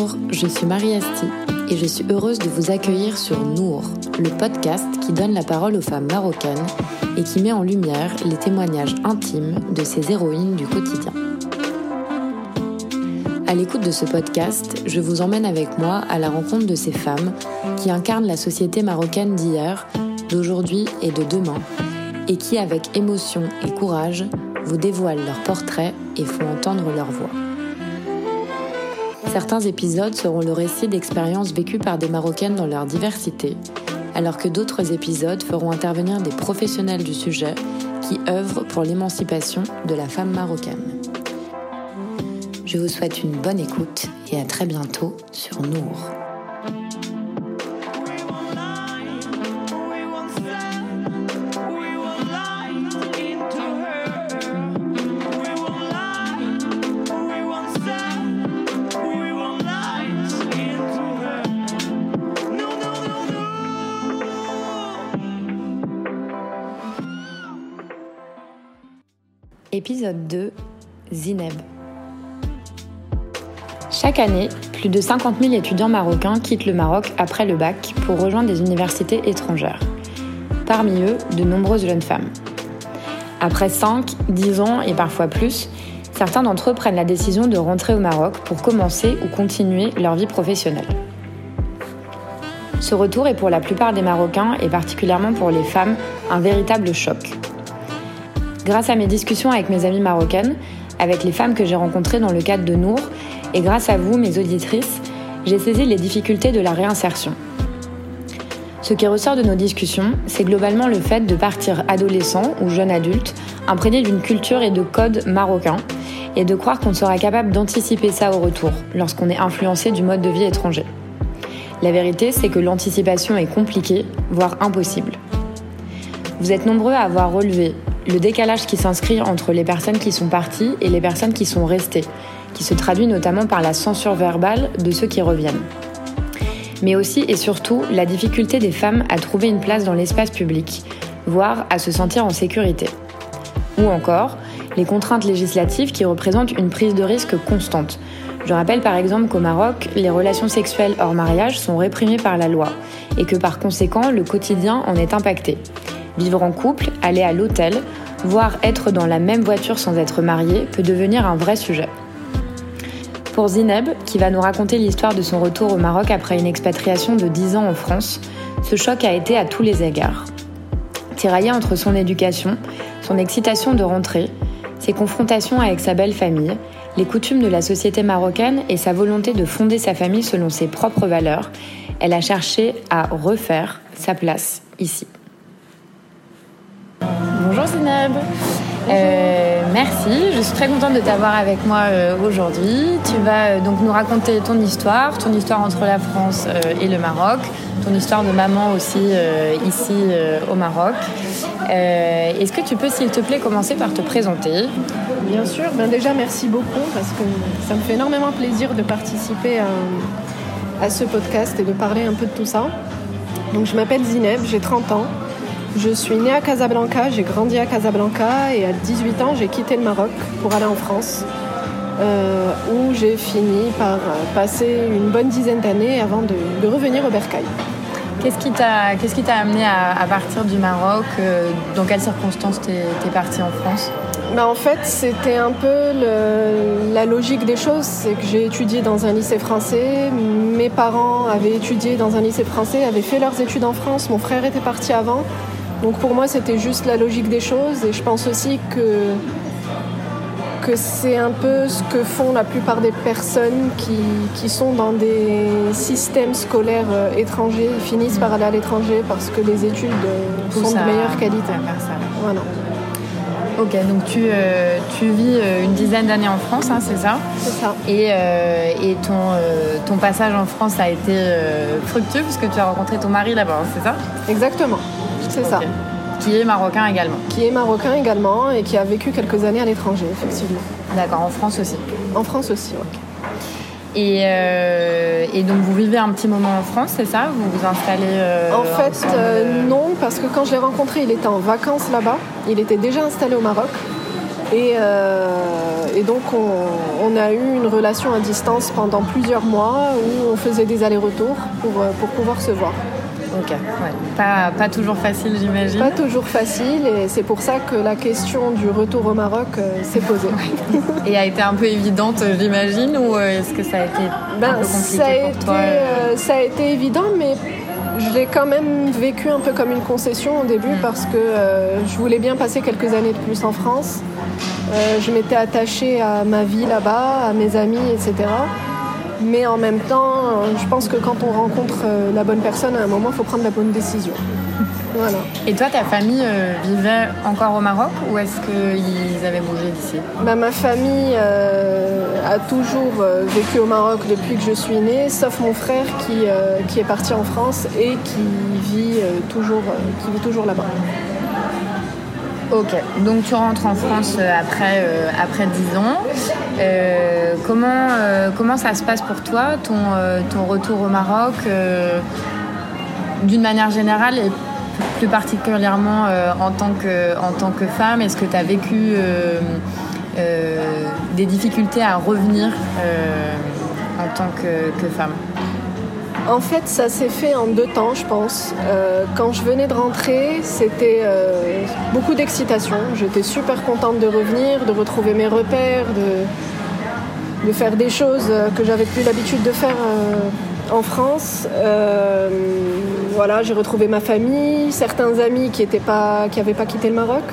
Bonjour, je suis Marie Asti et je suis heureuse de vous accueillir sur Nour, le podcast qui donne la parole aux femmes marocaines et qui met en lumière les témoignages intimes de ces héroïnes du quotidien. À l'écoute de ce podcast, je vous emmène avec moi à la rencontre de ces femmes qui incarnent la société marocaine d'hier, d'aujourd'hui et de demain, et qui, avec émotion et courage, vous dévoilent leurs portraits et font entendre leur voix. Certains épisodes seront le récit d'expériences vécues par des Marocaines dans leur diversité, alors que d'autres épisodes feront intervenir des professionnels du sujet qui œuvrent pour l'émancipation de la femme marocaine. Je vous souhaite une bonne écoute et à très bientôt sur Nour. Épisode 2 Zineb. Chaque année, plus de 50 000 étudiants marocains quittent le Maroc après le bac pour rejoindre des universités étrangères. Parmi eux, de nombreuses jeunes femmes. Après 5, 10 ans et parfois plus, certains d'entre eux prennent la décision de rentrer au Maroc pour commencer ou continuer leur vie professionnelle. Ce retour est pour la plupart des Marocains et particulièrement pour les femmes un véritable choc. Grâce à mes discussions avec mes amies marocaines, avec les femmes que j'ai rencontrées dans le cadre de Nour, et grâce à vous, mes auditrices, j'ai saisi les difficultés de la réinsertion. Ce qui ressort de nos discussions, c'est globalement le fait de partir adolescent ou jeune adulte, imprégné d'une culture et de codes marocains, et de croire qu'on sera capable d'anticiper ça au retour, lorsqu'on est influencé du mode de vie étranger. La vérité, c'est que l'anticipation est compliquée, voire impossible. Vous êtes nombreux à avoir relevé le décalage qui s'inscrit entre les personnes qui sont parties et les personnes qui sont restées, qui se traduit notamment par la censure verbale de ceux qui reviennent. Mais aussi et surtout la difficulté des femmes à trouver une place dans l'espace public, voire à se sentir en sécurité. Ou encore, les contraintes législatives qui représentent une prise de risque constante. Je rappelle par exemple qu'au Maroc, les relations sexuelles hors mariage sont réprimées par la loi et que par conséquent, le quotidien en est impacté. Vivre en couple, aller à l'hôtel, voire être dans la même voiture sans être marié peut devenir un vrai sujet. Pour Zineb, qui va nous raconter l'histoire de son retour au Maroc après une expatriation de 10 ans en France, ce choc a été à tous les égards. Tiraillé entre son éducation, son excitation de rentrer, ses confrontations avec sa belle famille, les coutumes de la société marocaine et sa volonté de fonder sa famille selon ses propres valeurs, elle a cherché à refaire sa place ici. Bonjour Zineb. Euh, merci, je suis très contente de t'avoir avec moi euh, aujourd'hui. Tu vas euh, donc nous raconter ton histoire, ton histoire entre la France et le Maroc, ton histoire de maman aussi ici au Maroc. Est-ce que tu peux, s'il te plaît, commencer par te présenter? Bien sûr, ben déjà merci beaucoup parce que ça me fait énormément plaisir de participer à, à ce podcast et de parler un peu de tout ça. Donc je m'appelle Zineb, j'ai 30 ans. Je suis née à Casablanca, j'ai grandi à Casablanca et à 18 ans j'ai quitté le Maroc pour aller en France euh, où j'ai fini par passer une bonne dizaine d'années avant de, revenir au Bercail. Qu'est-ce qui t'a t'a amené à, partir du Maroc euh, Dans quelles circonstances t'es es partie en France? Bah en fait, c'était un peu la logique des choses. C'est que j'ai étudié dans un lycée français. Mes parents avaient étudié dans un lycée français, avaient fait leurs études en France. Mon frère était parti avant. Donc pour moi, c'était juste la logique des choses et je pense aussi que, que c'est un peu ce que font la plupart des personnes qui, qui sont dans des systèmes scolaires euh, étrangers, ils finissent par aller à l'étranger parce que les études euh, sont de meilleure qualité. Voilà. Ok, donc tu, euh, tu vis une dizaine d'années en France, hein, c'est ça C'est ça. Et, et ton, ton passage en France a été fructueux puisque tu as rencontré ton mari là-bas, hein, c'est ça? Exactement. C'est ça. Qui est marocain également. Qui est marocain également et qui a vécu quelques années à l'étranger, effectivement. D'accord, en France aussi. En France aussi, oui. Et, euh, et, donc vous vivez un petit moment en France, c'est ça? Vous vous installez euh, En fait, euh, non, parce que quand je l'ai rencontré, il était en vacances là-bas. Il était déjà installé au Maroc. Et, et donc on, a eu une relation à distance pendant plusieurs mois où on faisait des allers-retours pour, pour pouvoir se voir. Ok, pas, pas, toujours facile j'imagine. Pas toujours facile et c'est pour ça que la question du retour au Maroc s'est posée. et a été un peu évidente j'imagine ou est-ce que ça a été un ben, peu compliqué ça a pour été, toi Ça a été évident mais je l'ai quand même vécu un peu comme une concession au début mm. parce que euh, je voulais bien passer quelques années de plus en France. Euh, je m'étais attachée à ma vie là-bas, à mes amis, etc. Mais en même temps, je pense que quand on rencontre euh, la bonne personne, à un moment, il faut prendre la bonne décision. Voilà. Et toi, ta famille euh, vivait encore au Maroc ou est-ce qu'ils avaient bougé d'ici? Bah, Ma famille euh, a toujours vécu au Maroc depuis que je suis née, sauf mon frère qui, qui est parti en France et qui vit toujours, qui vit toujours là-bas. Ok, donc tu rentres en France après, après 10 ans. Euh, comment, euh, comment ça se passe pour toi, ton, euh, ton retour au Maroc, d'une manière générale et plus particulièrement en, tant que, en tant que femme? Est-ce que tu as vécu des difficultés à revenir en tant que, femme? En fait, ça s'est fait en deux temps, je pense. quand je venais de rentrer, c'était beaucoup d'excitation. J'étais super contente de revenir, de retrouver mes repères, de, faire des choses euh, que j'avais plus l'habitude de faire euh, en France. Euh, voilà, j'ai retrouvé ma famille, certains amis qui n'avaient pas, pas quitté le Maroc.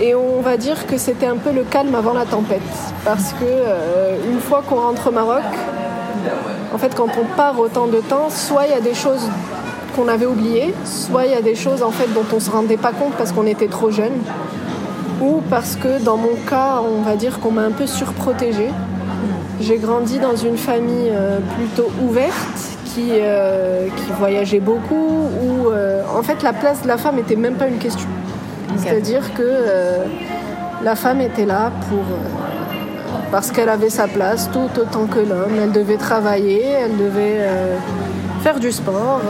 Et on va dire que c'était un peu le calme avant la tempête. Parce que une fois qu'on rentre au Maroc, en fait, quand on part autant de temps, soit il y a des choses qu'on avait oubliées, soit il y a des choses en fait dont on se rendait pas compte parce qu'on était trop jeune ou parce que dans mon cas, on va dire qu'on m'a un peu surprotégée. J'ai grandi dans une famille euh, plutôt ouverte qui, euh, qui voyageait beaucoup, où euh, en fait la place de la femme n'était même pas une question. C'est-à-dire que la femme était là pour parce qu'elle avait sa place tout autant que l'homme. Elle devait travailler, elle devait faire du sport,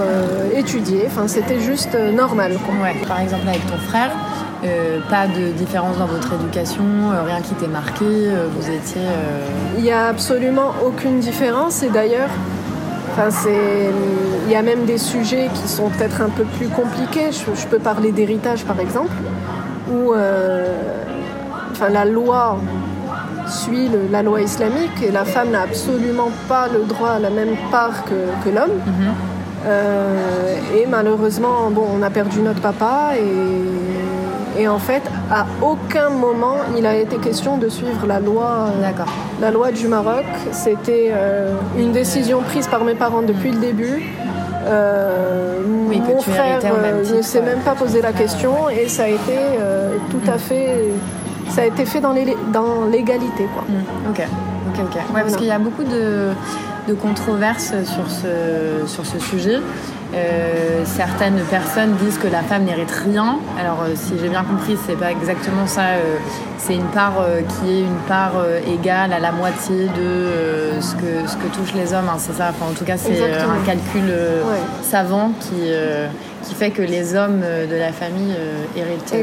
étudier. Enfin, c'était juste normal. Par exemple, avec ton frère, euh, pas de différence dans votre éducation, euh, rien qui t'ait marqué, euh, vous étiez... Il n'y a absolument aucune différence et d'ailleurs, il y a même des sujets qui sont peut-être un peu plus compliqués. Je, peux parler d'héritage par exemple, où enfin, la loi suit la loi islamique et la femme n'a absolument pas le droit à la même part que, l'homme. Mhm. et malheureusement, bon, on a perdu notre papa et et en fait, à aucun moment il a été question de suivre la loi, euh, la loi du Maroc. C'était euh, une décision prise par mes parents depuis le début. Euh, mon frère ne s'est même pas posé la question et ça a été tout à fait, ça a été fait dans l'égalité, quoi. Mm. Ok, ok, ok. Ouais, parce qu'il y a beaucoup de, de controverses sur ce, sur ce sujet. Euh, certaines personnes disent que la femme n'hérite rien. Alors, euh, si j'ai bien compris, c'est pas exactement ça. Euh, c'est une part qui est une part égale à la moitié de ce, que, ce que touchent les hommes. Hein, c'est ça? Enfin, en tout cas, c'est un calcul savant qui, qui fait que les hommes de la famille héritent,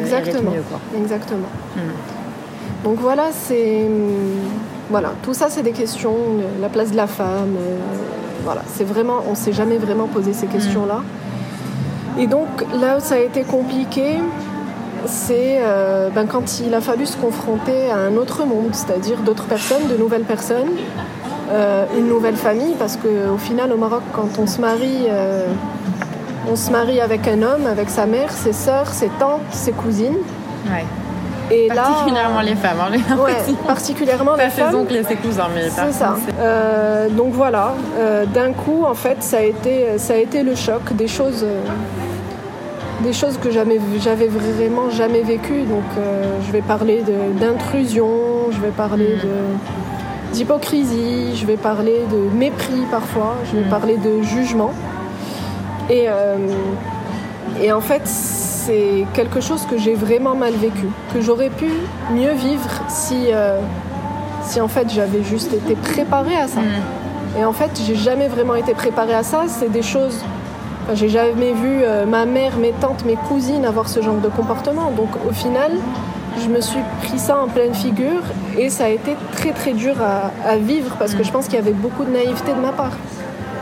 mieux. Quoi. Exactement. Hmm. Donc voilà, c'est voilà, tout ça, c'est des questions. La place de la femme voilà, c'est vraiment, on s'est jamais vraiment posé ces questions-là. Et donc là où ça a été compliqué, c'est euh, ben, quand il a fallu se confronter à un autre monde, c'est-à-dire d'autres personnes, de nouvelles personnes, euh, une nouvelle famille, parce qu'au final au Maroc, quand on se marie, euh, on se marie avec un homme, avec sa mère, ses sœurs, ses tantes, ses cousines. Et particulièrement les femmes, hein, ouais, particulièrement les femmes. Ses oncles et ses cousins, mais c'est ça. Euh, donc voilà, euh, d'un coup, en fait, ça a été, ça a été le choc des choses, euh, des choses que j'avais, vraiment jamais vécues. Donc, je vais parler d'intrusion, je vais parler de d'hypocrisie, je vais parler de mépris parfois, je vais hmm. parler de jugement. Et, et en fait, c'est quelque chose que j'ai vraiment mal vécu, que j'aurais pu mieux vivre si, euh, si en fait j'avais juste été préparée à ça. Mm. Et en fait, j'ai jamais vraiment été préparée à ça. C'est des choses. j'ai jamais vu euh, ma mère, mes tantes, mes cousines avoir ce genre de comportement. Donc au final, je me suis pris ça en pleine figure et ça a été très très dur à, vivre parce que mm. je pense qu'il y avait beaucoup de naïveté de ma part.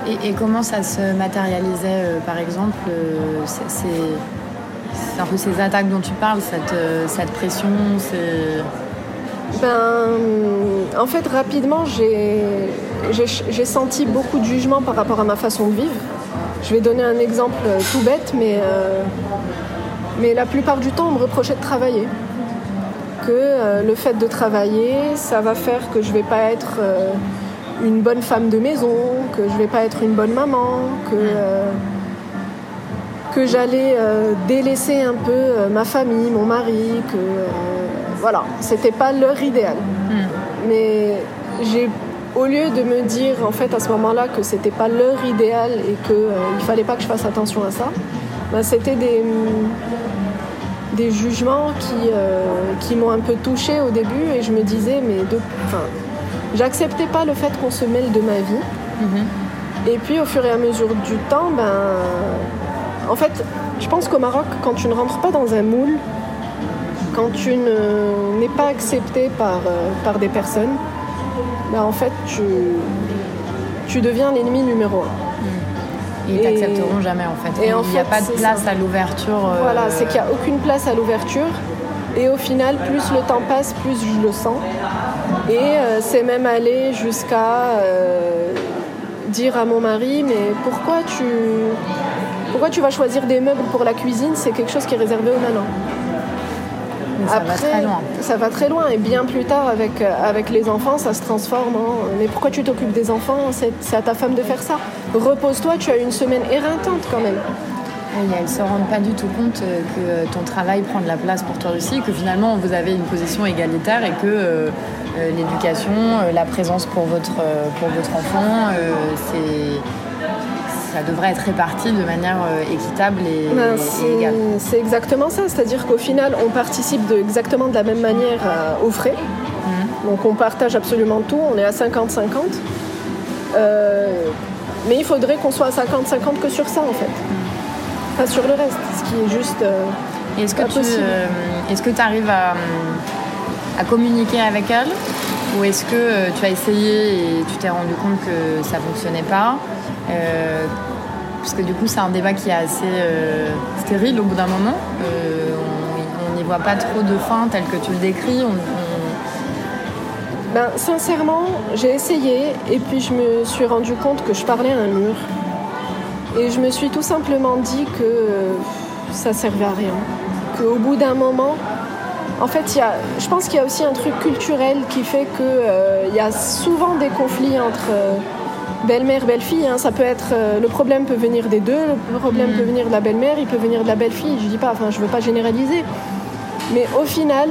Et, comment ça se matérialisait euh, par exemple euh, C'est un peu ces attaques dont tu parles, cette, euh, cette pression ben, en fait, rapidement, j'ai senti beaucoup de jugement par rapport à ma façon de vivre. Je vais donner un exemple tout bête, mais, mais la plupart du temps, on me reprochait de travailler que le fait de travailler, ça va faire que je vais pas être une bonne femme de maison, que je vais pas être une bonne maman, que, euh, que j'allais délaisser un peu ma famille, mon mari, que voilà, c'était pas leur idéal. Hmm. Mais j'ai au lieu de me dire en fait à ce moment-là que c'était pas leur idéal et qu'il il fallait pas que je fasse attention à ça, ben, c'était des des jugements qui, euh, qui m'ont un peu touchée au début et je me disais, mais de, j'acceptais pas le fait qu'on se mêle de ma vie. Mhm. Et puis au fur et à mesure du temps, ben, en fait, je pense qu'au Maroc, quand tu ne rentres pas dans un moule, quand tu n'es pas accepté par, euh, par des personnes, ben, en fait, tu, tu deviens l'ennemi numéro un. Ils t'accepteront jamais en fait. Et il n'y a pas de place à l'ouverture. Euh, voilà, c'est qu'il n'y a aucune place à l'ouverture. Et au final, plus le temps passe, plus je le sens. Et euh, c'est même allé jusqu'à euh, dire à mon mari, mais pourquoi tu, pourquoi tu vas choisir des meubles pour la cuisine? C'est quelque chose qui est réservé aux nanas ça va très loin. Ça va très loin. Et bien plus tard, avec, euh, avec les enfants, ça se transforme en Mais pourquoi tu t'occupes des enfants? C'est à ta femme de faire ça. Repose-toi, tu as une semaine éreintante quand même. elles ne se rendent pas du tout compte que ton travail prend de la place pour toi aussi, que finalement vous avez une position égalitaire et que l'éducation, la présence pour votre, pour votre enfant, c'est ça devrait être réparti de manière euh, équitable et, ben, égale. C'est exactement ça, c'est-à-dire qu'au final, on participe de, exactement de la même manière aux frais. Mhm. Donc on partage absolument tout, on est à 50-50. Euh, mais il faudrait qu'on soit à 50-50 que sur ça en fait. Mhm. Pas sur le reste, ce qui est juste. Euh, est-ce que, tu, est-ce que tu arrives à, à communiquer avec elle ou est-ce que tu as essayé et tu t'es rendu compte que ça ne fonctionnait pas euh, parce que du coup, c'est un débat qui est assez euh, stérile au bout d'un moment. Euh, on n'y voit pas trop de fin tel que tu le décris. Ben, sincèrement, j'ai essayé et puis je me suis rendu compte que je parlais à un mur. Et je me suis tout simplement dit que ça servait à rien. Qu'au bout d'un moment, en fait, y a, je pense qu'il y a aussi un truc culturel qui fait qu'il y a souvent des conflits entre belle-mère, belle-fille. Hein, ça peut être euh, le problème peut venir des deux, le problème peut mm. venir de la belle-mère, il peut venir de la belle-fille. Je dis pas, enfin, je veux pas généraliser, mais au final,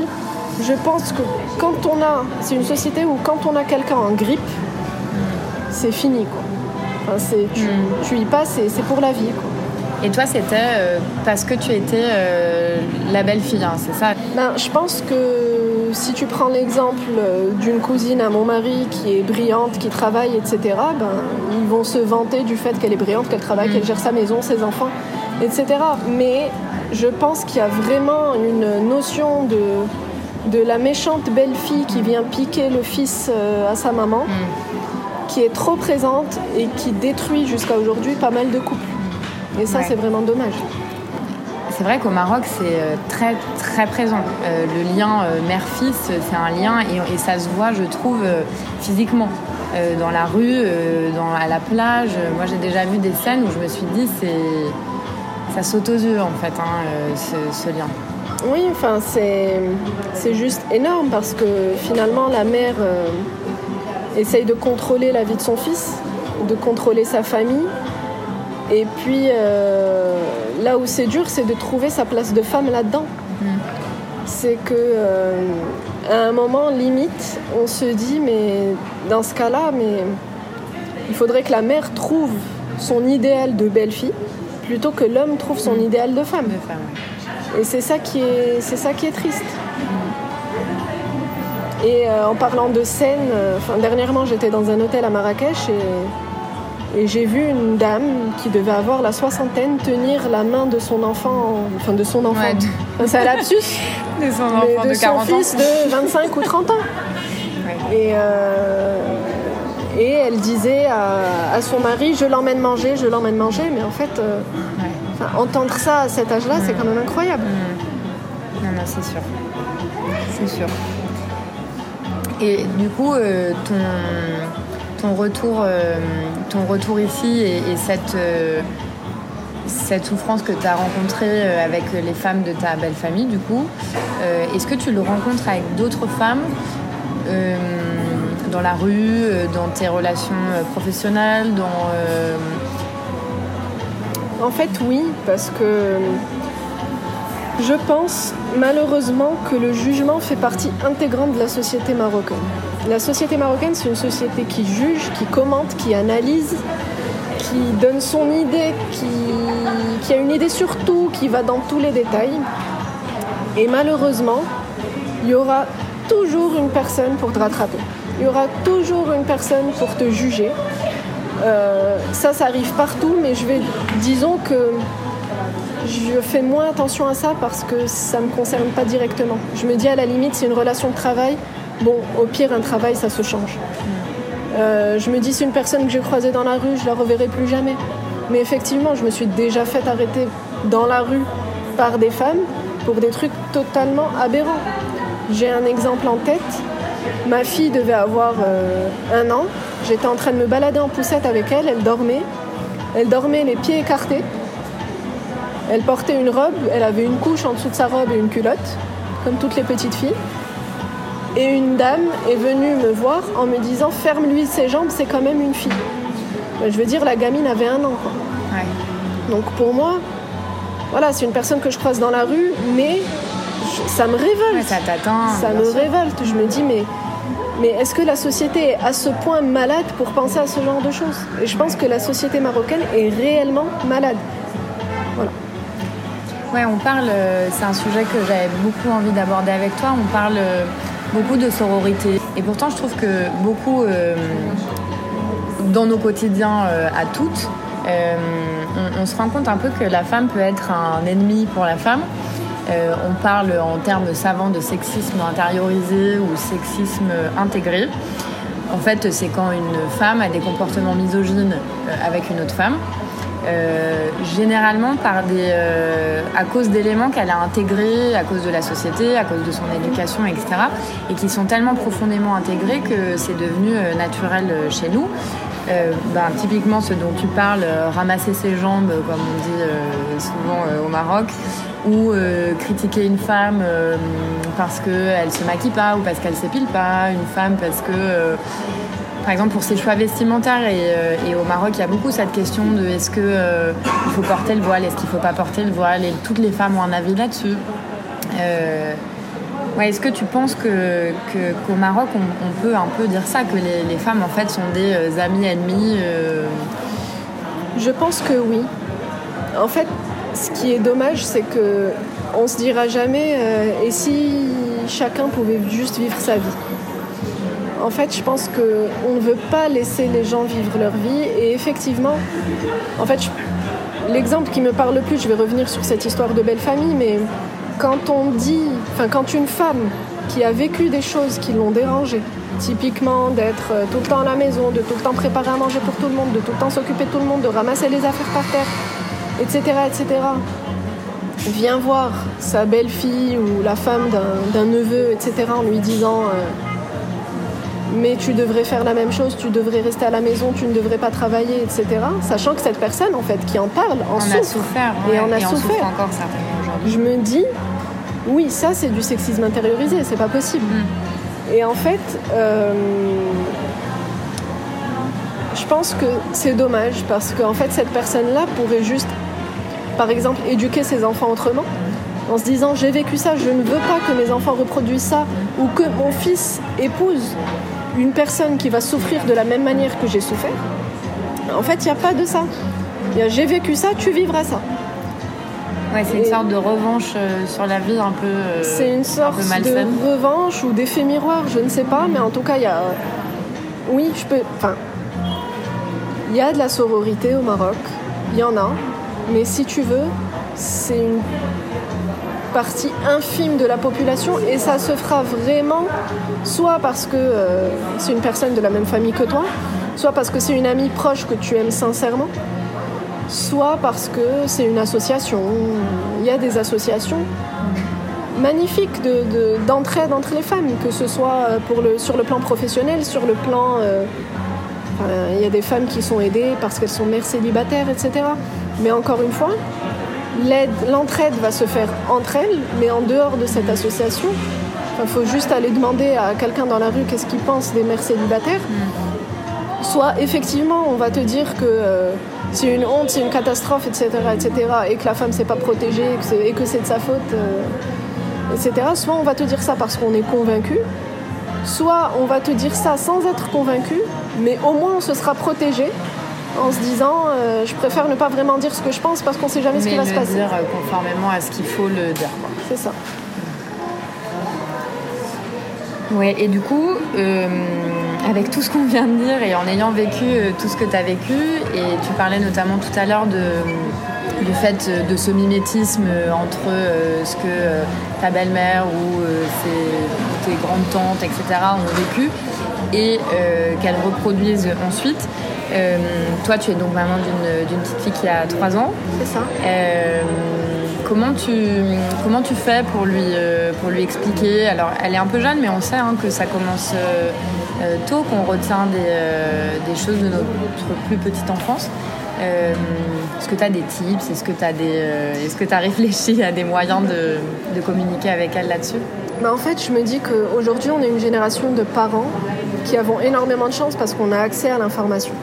je pense que quand on a, c'est une société où quand on a quelqu'un en grippe, c'est fini quoi. tu, mm. tu, y passes et c'est pour la vie quoi. Et toi, c'était euh, parce que tu étais euh, la belle-fille, hein, c'est ça ben, Je pense que si tu prends l'exemple euh, d'une cousine à mon mari qui est brillante, qui travaille, etc., ben, ils vont se vanter du fait qu'elle est brillante, qu'elle travaille, qu'elle mm. gère sa maison, ses enfants, etc. Mais je pense qu'il y a vraiment une notion de, de la méchante belle-fille qui vient piquer le fils à sa maman, mm. qui est trop présente et qui détruit jusqu'à aujourd'hui pas mal de couples. Et ça, c'est vraiment dommage. C'est vrai qu'au Maroc, c'est euh, très très présent. Euh, le lien euh, mère-fils, c'est un lien et, ça se voit, je trouve, physiquement. dans la rue, dans, à la plage. Moi, j'ai déjà vu des scènes où je me suis dit, c'est ça saute aux yeux en fait, hein, ce, lien. Oui, enfin, c'est juste énorme parce que finalement, la mère essaye de contrôler la vie de son fils, de contrôler sa famille et puis euh, là où c'est dur, c'est de trouver sa place de femme là-dedans. Mm. C'est que euh, à un moment limite, on se dit mais dans ce cas-là, mais il faudrait que la mère trouve son idéal de belle-fille plutôt que l'homme trouve son mm. idéal de femme. Et c'est ça qui est, c'est ça qui est triste. Et euh, en parlant de scène, dernièrement j'étais dans un hôtel à Marrakech et Et j'ai vu une dame qui devait avoir la soixantaine tenir la main de son enfant, enfin de son enfant. C'est un lapsus. de son enfant de, 40 son fils de 25 ou 30 ans. Et, euh, et elle disait à, son mari Je l'emmène manger, je l'emmène manger. Mais en fait, euh, entendre ça à cet âge-là, c'est quand même incroyable. Mm. Non, non, c'est sûr. C'est sûr. Et du coup, euh, ton, ton, retour, ton retour ici et, cette cette souffrance que tu as rencontrée avec les femmes de ta belle famille, du coup, est-ce que tu le rencontres avec d'autres femmes dans la rue, euh, dans tes relations euh, professionnelles, dans... Euh, en fait, oui, parce que je pense malheureusement que le jugement fait partie intégrante de la société marocaine. La société marocaine, c'est une société qui juge, qui commente, qui analyse, qui donne son idée, qui, a une idée sur tout, qui va dans tous les détails. Et malheureusement, il y aura toujours une personne pour te rattraper il y aura toujours une personne pour te juger. Euh, ça, ça arrive partout, mais je vais, disons que je fais moins attention à ça parce que ça ne me concerne pas directement. Je me dis à la limite, c'est une relation de travail. Bon, au pire, un travail, ça se change. Euh, je me dis, c'est une personne que j'ai croisée dans la rue, je la reverrai plus jamais. Mais effectivement, je me suis déjà fait arrêter dans la rue par des femmes pour des trucs totalement aberrants. J'ai un exemple en tête. Ma fille devait avoir euh, un an. J'étais en train de me balader en poussette avec elle. Elle dormait. Elle dormait les pieds écartés. Elle portait une robe. Elle avait une couche en dessous de sa robe et une culotte, comme toutes les petites filles. Et une dame est venue me voir en me disant Ferme-lui ses jambes, c'est quand même une fille. Ben, je veux dire, la gamine avait un an. Donc pour moi, voilà, c'est une personne que je croise dans la rue, mais ça me révolte. ça t'atteint. Ça me révolte. Je me dis, mais, mais est-ce que la société est à ce point malade pour penser à ce genre de choses? Et je pense que la société marocaine est réellement malade. Voilà. Ouais, on parle, euh, c'est un sujet que j'avais beaucoup envie d'aborder avec toi. On parle euh, beaucoup de sororité. Et pourtant, je trouve que beaucoup, euh, dans nos quotidiens à toutes, on, se rend compte un peu que la femme peut être un ennemi pour la femme euh, on parle en termes savants de sexisme intériorisé ou sexisme intégré. En fait, c'est quand une femme a des comportements misogynes euh, avec une autre femme. Euh, généralement par des, à cause d'éléments qu'elle a intégrés à cause de la société, à cause de son éducation, etc. Et qui sont tellement profondément intégrés que c'est devenu naturel chez nous. Ben, typiquement ce dont tu parles, ramasser ses jambes, comme on dit souvent au Maroc, ou euh, critiquer une femme euh, parce qu'elle se maquille pas ou parce qu'elle s'épile pas, une femme parce que, euh, par exemple, pour ses choix vestimentaires, et, au Maroc, il y a beaucoup cette question de est-ce qu'il il faut porter le voile, est-ce qu'il faut pas porter le voile, et toutes les femmes ont un avis là-dessus. Ouais, est-ce que tu penses que, qu'au Maroc, on, peut un peu dire ça, que les, femmes, en fait, sont des amis ennemis Je pense que oui. En fait, ce qui est dommage, c'est que on se dira jamais euh, et si chacun pouvait juste vivre sa vie. En fait, je pense qu'on ne veut pas laisser les gens vivre leur vie et effectivement, en fait, l'exemple qui me parle le plus, je vais revenir sur cette histoire de belle famille, mais quand on dit, enfin, quand une femme qui a vécu des choses qui l'ont dérangée, typiquement d'être euh, tout le temps à la maison, de tout le temps préparer à manger pour tout le monde, de tout le temps s'occuper de tout le monde, de ramasser les affaires par terre, etc., etc., vient voir sa belle-fille ou la femme d'un neveu, etc., en lui disant euh, mais tu devrais faire la même chose, tu devrais rester à la maison, tu ne devrais pas travailler, etc. Sachant que cette personne, en fait, qui en parle, en souffre. souffert, et on a souffert. encore. Je me dis, oui, ça c'est du sexisme intériorisé, c'est pas possible. Mm. Et en fait, euh, je pense que c'est dommage parce qu'en fait, cette personne-là pourrait juste par exemple, éduquer ses enfants autrement, en se disant j'ai vécu ça, je ne veux pas que mes enfants reproduisent ça, ou que mon fils épouse une personne qui va souffrir de la même manière que j'ai souffert. En fait, il n'y a pas de ça. J'ai vécu ça, tu vivras ça. Ouais, c'est une sorte de revanche euh, sur la vie un peu. Euh, c'est une sorte de revanche ou d'effet miroir, je ne sais pas, mais en tout cas, il y a. Oui, je peux. Enfin, Il y a de la sororité au Maroc, il y en a, mais si tu veux, c'est une partie infime de la population et ça se fera vraiment soit parce que euh, c'est une personne de la même famille que toi, soit parce que c'est une amie proche que tu aimes sincèrement, soit parce que c'est une association. Il y a des associations magnifiques d'entraide entre les femmes, que ce soit sur le plan professionnel, sur le plan... Euh, il y a des femmes qui sont aidées parce qu'elles sont mères célibataires, etc. Mais encore une fois, l'entraide va se faire entre elles, mais en dehors de cette association. Il faut juste aller demander à quelqu'un dans la rue qu'est-ce qu'il pense des mères célibataires. Soit effectivement, on va te dire que euh, c'est une honte, c'est une catastrophe, etc., etc., et que la femme ne s'est pas protégée et que c'est de sa faute, euh, etc. Soit on va te dire ça parce qu'on est convaincu, soit on va te dire ça sans être convaincu, mais au moins on se sera protégé en se disant euh, je préfère ne pas vraiment dire ce que je pense parce qu'on ne sait jamais ce qui va se passer. dire euh, conformément à ce qu'il faut le dire. C'est ça. Ouais, et du coup, euh, avec tout ce qu'on vient de dire et en ayant vécu tout ce que tu as vécu, et tu parlais notamment tout à l'heure de, du fait de ce mimétisme entre ce que ta belle-mère ou tes grandes tantes, etc., ont vécu, et qu'elles reproduisent ensuite. Euh, toi, tu es donc maman d'une petite fille qui a 3 ans. C'est ça. Euh, comment, tu, comment tu fais pour lui, euh, pour lui expliquer? Alors, elle est un peu jeune, mais on sait hein, que ça commence tôt, qu'on retient des, des, choses de notre plus petite enfance. est-ce que tu as des tips? Est-ce que tu as, est as réfléchi à des moyens de, de communiquer avec elle là-dessus? Bah En fait, je me dis qu'aujourd'hui, on est une génération de parents qui avons énormément de chance parce qu'on a accès à l'information.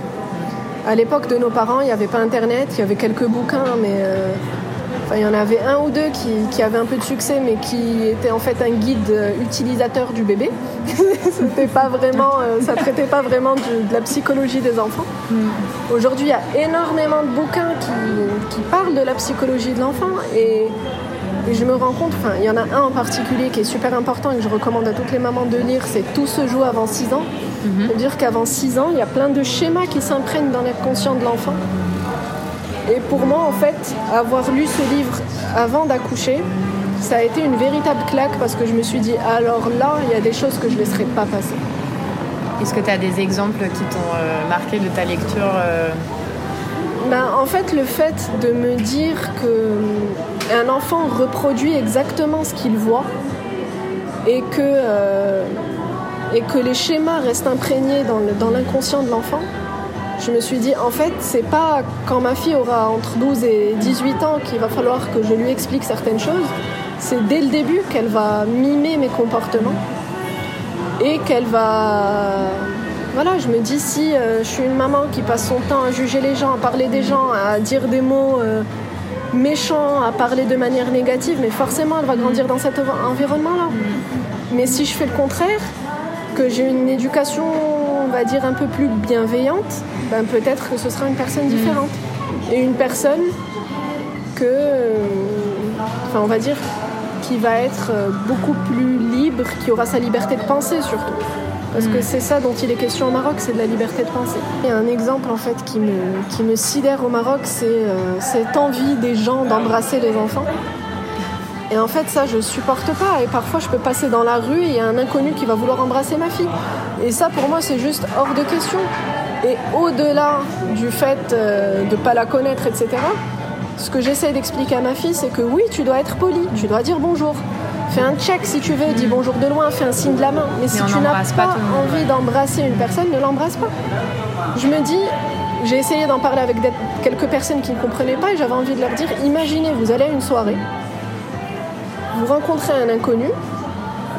À l'époque de nos parents, il n'y avait pas Internet, il y avait quelques bouquins, mais euh, il y en avait un ou deux qui, avaient un peu de succès, mais qui étaient en fait un guide euh, utilisateur du bébé. pas vraiment, euh, ça ne traitait pas vraiment de la psychologie des enfants. Mm. Aujourd'hui, il y a énormément de bouquins qui, qui parlent de la psychologie de l'enfant et et je me rends compte, enfin, il y en a un en particulier qui est super important et que je recommande à toutes les mamans de lire, c'est Tout se joue avant 6 ans. Mhm. C'est-à-dire qu'avant 6 ans, il y a plein de schémas qui s'imprègnent dans l'inconscient de l'enfant. Et pour moi, en fait, avoir lu ce livre avant d'accoucher, ça a été une véritable claque parce que je me suis dit, alors là, il y a des choses que je ne laisserai pas passer. Est-ce que tu as des exemples qui t'ont euh, marqué de ta lecture euh, ben, en fait, le fait de me dire qu'un enfant reproduit exactement ce qu'il voit et que, euh, et que les schémas restent imprégnés dans l'inconscient de l'enfant, je me suis dit, en fait, c'est pas quand ma fille aura entre 12 et 18 ans qu'il va falloir que je lui explique certaines choses, c'est dès le début qu'elle va mimer mes comportements et qu'elle va voilà, je me dis si euh, je suis une maman qui passe son temps à juger les gens, à parler des gens, à dire des mots euh, méchants, à parler de manière négative, mais forcément elle va grandir dans cet environnement-là. Mais si je fais le contraire, que j'ai une éducation, on va dire, un peu plus bienveillante, ben peut-être que ce sera une personne différente. Et une personne que, euh, on va dire, qui va être beaucoup plus libre, qui aura sa liberté de penser surtout. Parce que mm. c'est ça dont il est question au Maroc, c'est de la liberté de penser. Il y a un exemple en fait qui me, qui me sidère au Maroc, c'est euh, cette envie des gens d'embrasser les enfants. Et en fait, ça, je supporte pas. Et parfois, je peux passer dans la rue et il y a un inconnu qui va vouloir embrasser ma fille. Et ça, pour moi, c'est juste hors de question. Et au-delà du fait euh, de ne pas la connaître, etc., ce que j'essaie d'expliquer à ma fille, c'est que oui, tu dois être poli, tu dois dire bonjour. Fais un check si tu veux, dis bonjour de loin, fais un signe de la main. Mais, si tu n'as pas, envie d'embrasser une personne, ne l'embrasse pas. Je me dis, j'ai essayé d'en parler avec quelques personnes qui ne comprenaient pas et j'avais envie de leur dire imaginez, vous allez à une soirée, vous rencontrez un inconnu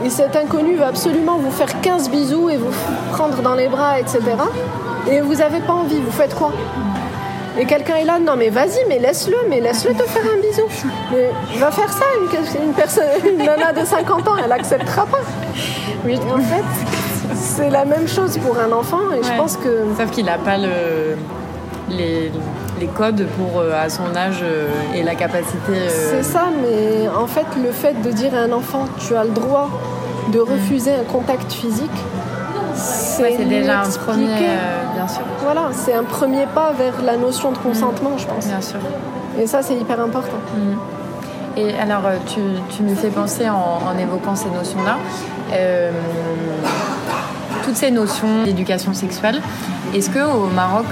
et cet inconnu veut absolument vous faire 15 bisous et vous prendre dans les bras, etc. Et vous n'avez pas envie, vous faites quoi? Et quelqu'un est là, non mais vas-y, mais laisse-le, mais laisse-le te faire un bisou. Mais va faire ça, une, personne, une nana de 50 ans, elle acceptera pas. Oui, en fait, c'est la même chose pour un enfant et je pense que. Sauf qu'il n'a pas le, les, les, codes pour euh, à son âge euh, et la capacité. Euh, c'est ça, mais en fait, le fait de dire à un enfant, tu as le droit de refuser un contact physique, c'est déjà un premier, euh, bien sûr. Voilà, c'est un premier pas vers la notion de consentement, je pense. Bien sûr. Et ça, c'est hyper important. Mm. Et alors, euh, tu, tu, me fais penser en, évoquant ces notions-là, euh, toutes ces notions d'éducation sexuelle, est-ce qu'au Maroc,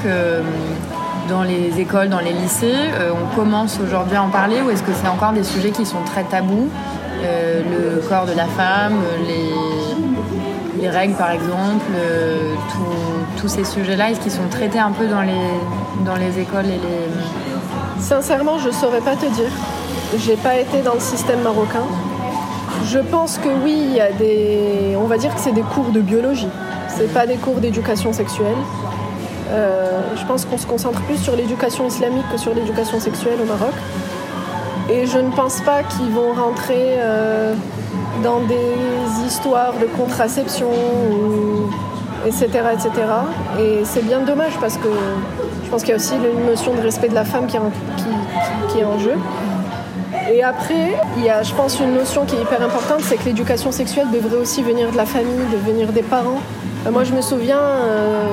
dans les écoles, dans les lycées, on commence aujourd'hui à en parler ou est-ce que c'est encore des sujets qui sont très tabous Le corps de la femme, les les règles par exemple, euh, tous ces sujets-là, est-ce qu'ils sont traités un peu dans les, dans les écoles et les... Sincèrement, je ne saurais pas te dire. J'ai pas été dans le système marocain. Je pense que oui, il y a des. On va dire que c'est des cours de biologie. C'est pas des cours d'éducation sexuelle. Euh, je pense qu'on se concentre plus sur l'éducation islamique que sur l'éducation sexuelle au Maroc. Et je ne pense pas qu'ils vont rentrer euh, dans des histoires de contraception, etc., etc. Et c'est bien dommage parce que je pense qu'il y a aussi une notion de respect de la femme qui est en, jeu. Et après, il y a, je pense, une notion qui est hyper importante, c'est que l'éducation sexuelle devrait aussi venir de la famille, de venir des parents. Euh, moi, je me souviens, euh,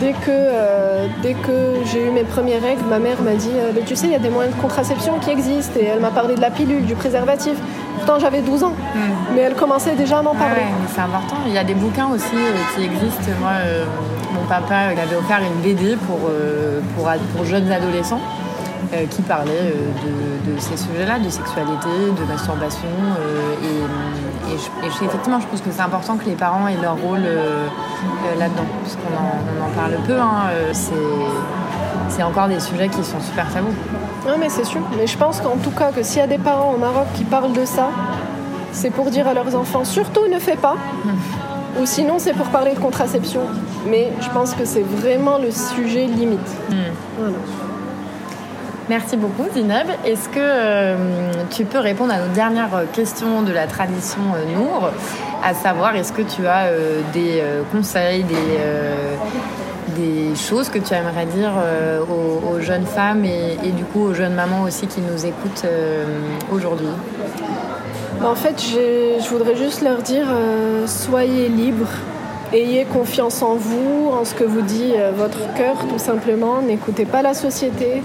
dès que, euh, dès que j'ai eu mes premières règles, ma mère m'a dit Tu sais, il y a des moyens de contraception qui existent. Et elle m'a parlé de la pilule, du préservatif. Pourtant, j'avais 12 ans, hmm. mais elle commençait déjà à m'en parler. c'est important. Il y a des bouquins aussi euh, qui existent. Moi, euh, mon papa avait offert une BD pour, euh, pour, pour jeunes adolescents. qui parlait de, ces sujets-là, de sexualité, de masturbation. et, effectivement, je pense que c'est important que les parents aient leur rôle là-dedans, puisqu'on en, en, parle peu. Hein, c'est encore des sujets qui sont super tabous. Non, mais c'est sûr. Mais je pense qu'en tout cas, que s'il y a des parents au Maroc qui parlent de ça, c'est pour dire à leurs enfants surtout ne fais pas. Ou sinon, c'est pour parler de contraception. Mais je pense que c'est vraiment le sujet limite. Hmm. Merci beaucoup, Zineb. Est-ce que euh, tu peux répondre à nos dernières questions de la tradition euh, Nour, à savoir est-ce que tu as euh, des conseils, des des choses que tu aimerais dire euh, aux, jeunes femmes et, du coup aux jeunes mamans aussi qui nous écoutent euh, aujourd'hui? Bah, En fait, je voudrais juste leur dire euh, soyez libres, ayez confiance en vous, en ce que vous dit votre cœur tout simplement. N'écoutez pas la société.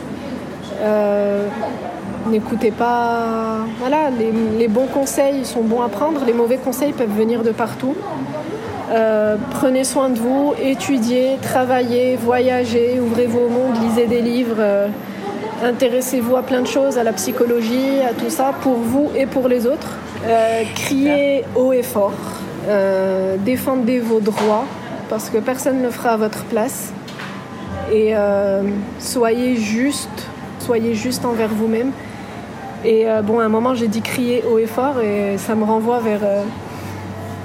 N'écoutez pas. Voilà, les, les bons conseils sont bons à prendre, les mauvais conseils peuvent venir de partout. Euh, prenez soin de vous, étudiez, travaillez, voyagez, ouvrez-vous au monde, lisez des livres, euh, intéressez-vous à plein de choses, à la psychologie, à tout ça, pour vous et pour les autres. Euh, criez haut et fort, défendez vos droits, parce que personne ne le fera à votre place. Et soyez juste, soyez juste envers vous-même. Et bon, à un moment, j'ai dit crier haut et fort, et ça me renvoie vers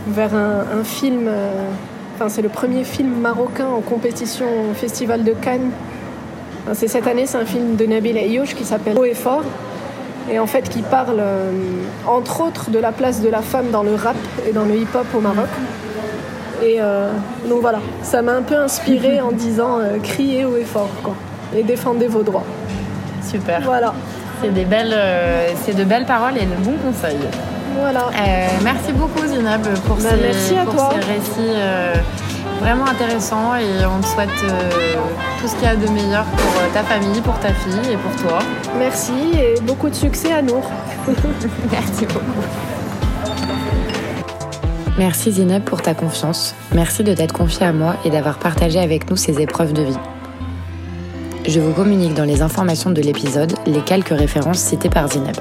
vers un, film. Euh, enfin, c'est le premier film marocain en compétition au Festival de Cannes. c'est cette année, c'est un film de Nabil Ayosh qui s'appelle Haut et fort. Et en fait, qui parle, euh, entre autres, de la place de la femme dans le rap et dans le hip-hop au Maroc. Et euh, donc voilà, ça m'a un peu inspiré en disant criez haut et fort, quoi, et défendez vos droits. Super. Voilà. C'est des belles, c'est de belles paroles et de bons conseils. Voilà. Euh, merci beaucoup Zinab pour, bah, ces, récits euh, vraiment intéressants et on te souhaite euh, tout ce qu'il y a de meilleur pour ta famille, pour ta fille et pour toi. Merci et beaucoup de succès à nous. merci beaucoup. Merci Zinab pour ta confiance. Merci de t'être confiée à moi et d'avoir partagé avec nous ces épreuves de vie. Je vous communique dans les informations de l'épisode les quelques références citées par Zinab.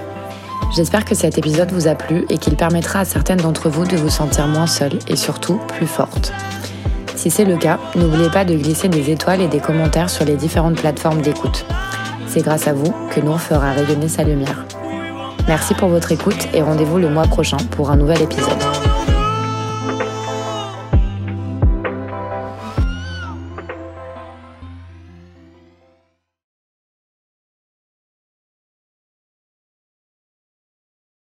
J'espère que cet épisode vous a plu et qu'il permettra à certaines d'entre vous de vous sentir moins seule et surtout plus forte. Si c'est le cas, n'oubliez pas de glisser des étoiles et des commentaires sur les différentes plateformes d'écoute. C'est grâce à vous que nous fera rayonner sa lumière. Merci pour votre écoute et rendez-vous le mois prochain pour un nouvel épisode.